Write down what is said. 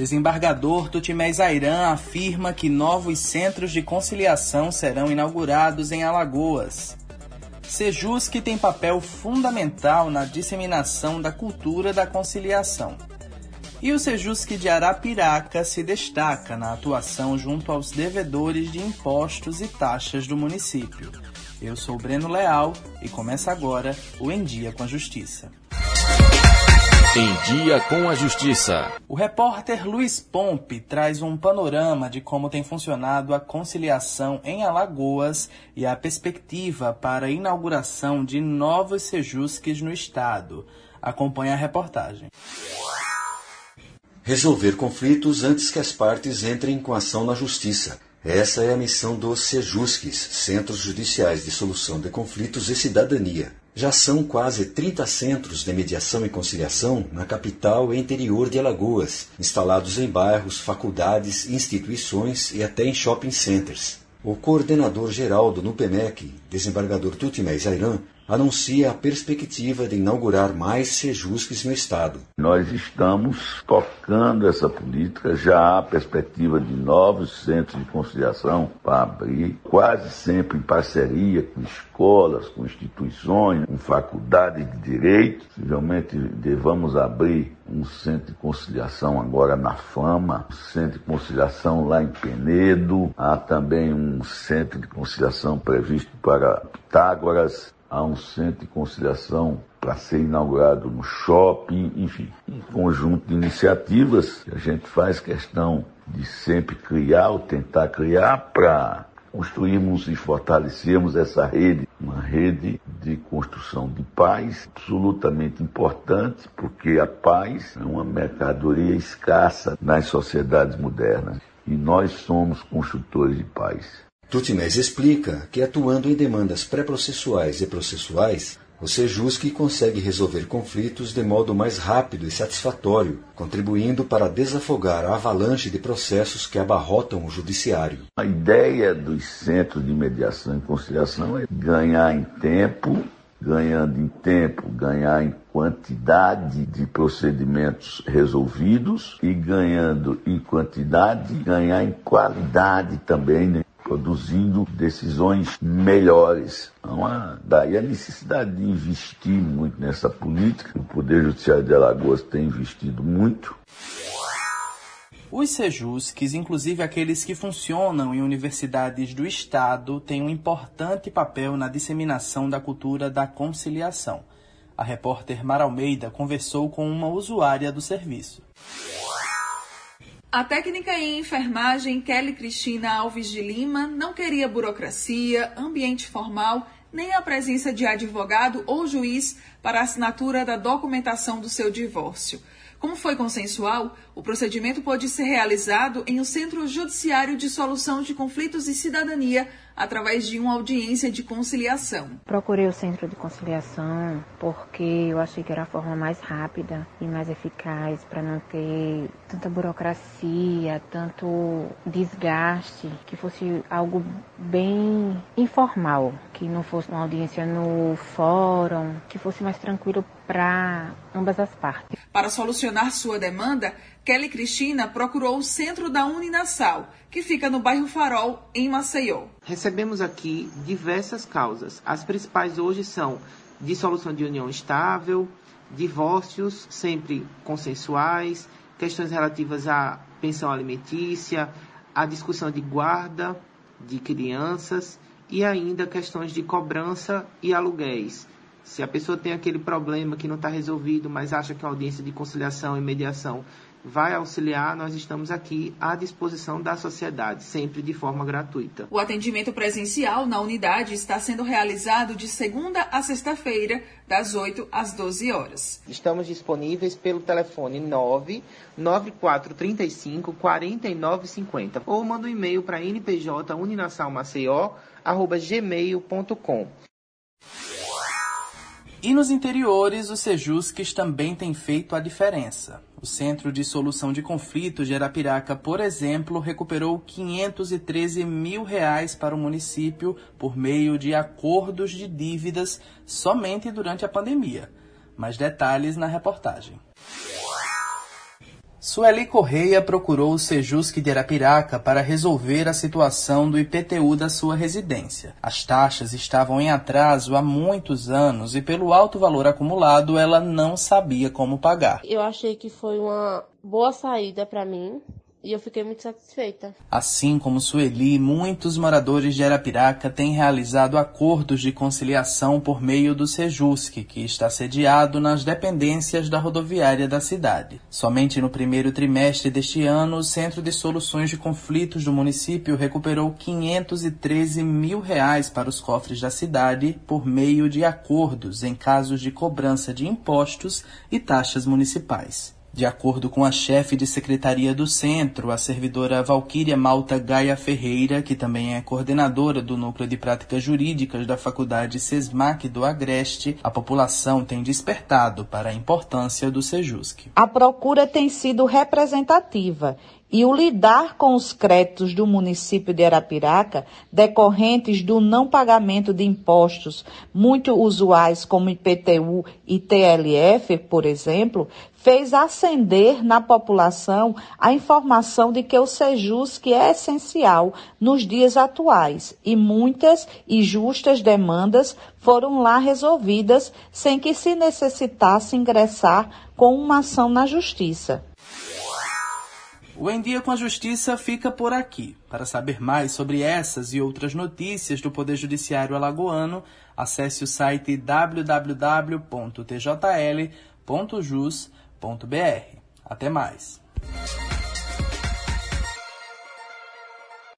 Desembargador Tutimés Airan afirma que novos centros de conciliação serão inaugurados em Alagoas. Sejusc tem papel fundamental na disseminação da cultura da conciliação. E o Sejusc de Arapiraca se destaca na atuação junto aos devedores de impostos e taxas do município. Eu sou Breno Leal e começa agora o Em Dia com a Justiça. Em Dia com a Justiça. O repórter Luiz Pompe traz um panorama de como tem funcionado a conciliação em Alagoas e a perspectiva para a inauguração de novos sejusques no estado. Acompanhe a reportagem. Resolver conflitos antes que as partes entrem com ação na justiça. Essa é a missão dos SEJUSCs, Centros Judiciais de Solução de Conflitos e Cidadania. Já são quase 30 centros de mediação e conciliação na capital e interior de Alagoas, instalados em bairros, faculdades, instituições e até em shopping centers. O coordenador geral do NUPEMEC, desembargador Tutimés Airan, anuncia a perspectiva de inaugurar mais sejusques no Estado. Nós estamos tocando essa política, já há perspectiva de novos centros de conciliação para abrir, quase sempre em parceria com escolas, com instituições, com faculdades de direito. Possivelmente devamos abrir um centro de conciliação agora na Fama, um centro de conciliação lá em Penedo, há também um centro de conciliação previsto para Pitágoras, há um centro de conciliação para ser inaugurado no shopping, enfim, um conjunto de iniciativas que a gente faz questão de sempre criar ou tentar criar para construirmos e fortalecermos essa rede, uma rede de construção de paz absolutamente importante, porque a paz é uma mercadoria escassa nas sociedades modernas e nós somos construtores de paz. Tutinés explica que atuando em demandas pré-processuais e processuais, o Sejusc consegue resolver conflitos de modo mais rápido e satisfatório, contribuindo para desafogar a avalanche de processos que abarrotam o judiciário. A ideia dos centros de mediação e conciliação é ganhar em tempo, ganhando em tempo, ganhar em quantidade de procedimentos resolvidos e ganhando em quantidade, ganhar em qualidade também. Né? Produzindo decisões melhores. Então, daí a necessidade de investir muito nessa política. O Poder Judiciário de Alagoas tem investido muito. Os sejusques, inclusive aqueles que funcionam em universidades do Estado, têm um importante papel na disseminação da cultura da conciliação. A repórter Mara Almeida conversou com uma usuária do serviço. A técnica em enfermagem Kelly Cristina Alves de Lima não queria burocracia, ambiente formal, nem a presença de advogado ou juiz para a assinatura da documentação do seu divórcio. Como foi consensual, o procedimento pode ser realizado em um Centro Judiciário de Solução de Conflitos e Cidadania através de uma audiência de conciliação. Procurei o centro de conciliação porque eu achei que era a forma mais rápida e mais eficaz para não ter tanta burocracia, tanto desgaste, que fosse algo bem informal, que não fosse uma audiência no fórum, que fosse mais tranquilo para ambas as partes. Para solucionar sua demanda, Kelly Cristina procurou o centro da Uninasal, que fica no bairro Farol, em Maceió. Recebemos aqui diversas causas. As principais hoje são dissolução de união estável, divórcios sempre consensuais, questões relativas à pensão alimentícia, a discussão de guarda de crianças e ainda questões de cobrança e aluguéis. Se a pessoa tem aquele problema que não está resolvido, mas acha que a audiência de conciliação e mediação vai auxiliar, nós estamos aqui à disposição da sociedade, sempre de forma gratuita. O atendimento presencial na unidade está sendo realizado de segunda a sexta-feira, das 8 às 12 horas. Estamos disponíveis pelo telefone 99435 4950 ou manda um e-mail para npjuninasalmaceió@gmail.com. E nos interiores, os Sejusques também têm feito a diferença. O Centro de Solução de Conflitos de Arapiraca, por exemplo, recuperou 513 mil reais para o município por meio de acordos de dívidas somente durante a pandemia. Mais detalhes na reportagem. Sueli Correia procurou o Sejusc de Arapiraca para resolver a situação do IPTU da sua residência. As taxas estavam em atraso há muitos anos e, pelo alto valor acumulado, ela não sabia como pagar. Eu achei que foi uma boa saída para mim, e eu fiquei muito satisfeita. Assim como Sueli, muitos moradores de Arapiraca têm realizado acordos de conciliação por meio do Sejusc, que está sediado nas dependências da rodoviária da cidade. Somente no primeiro trimestre deste ano, o Centro de Soluções de Conflitos do município recuperou 513 mil reais para os cofres da cidade por meio de acordos em casos de cobrança de impostos e taxas municipais. De acordo com a chefe de secretaria do centro, a servidora Valquíria Malta Gaia Ferreira, que também é coordenadora do Núcleo de Práticas Jurídicas da Faculdade SESMAC do Agreste, a população tem despertado para a importância do SEJUSC. A procura tem sido representativa e o lidar com os créditos do município de Arapiraca, decorrentes do não pagamento de impostos muito usuais como IPTU e TLF, por exemplo, fez acender na população a informação de que o Sejusc é essencial nos dias atuais e muitas e justas demandas foram lá resolvidas sem que se necessitasse ingressar com uma ação na justiça. O Em Dia com a Justiça fica por aqui. Para saber mais sobre essas e outras notícias do Poder Judiciário Alagoano, acesse o site www.tjl.jus.br. Até mais.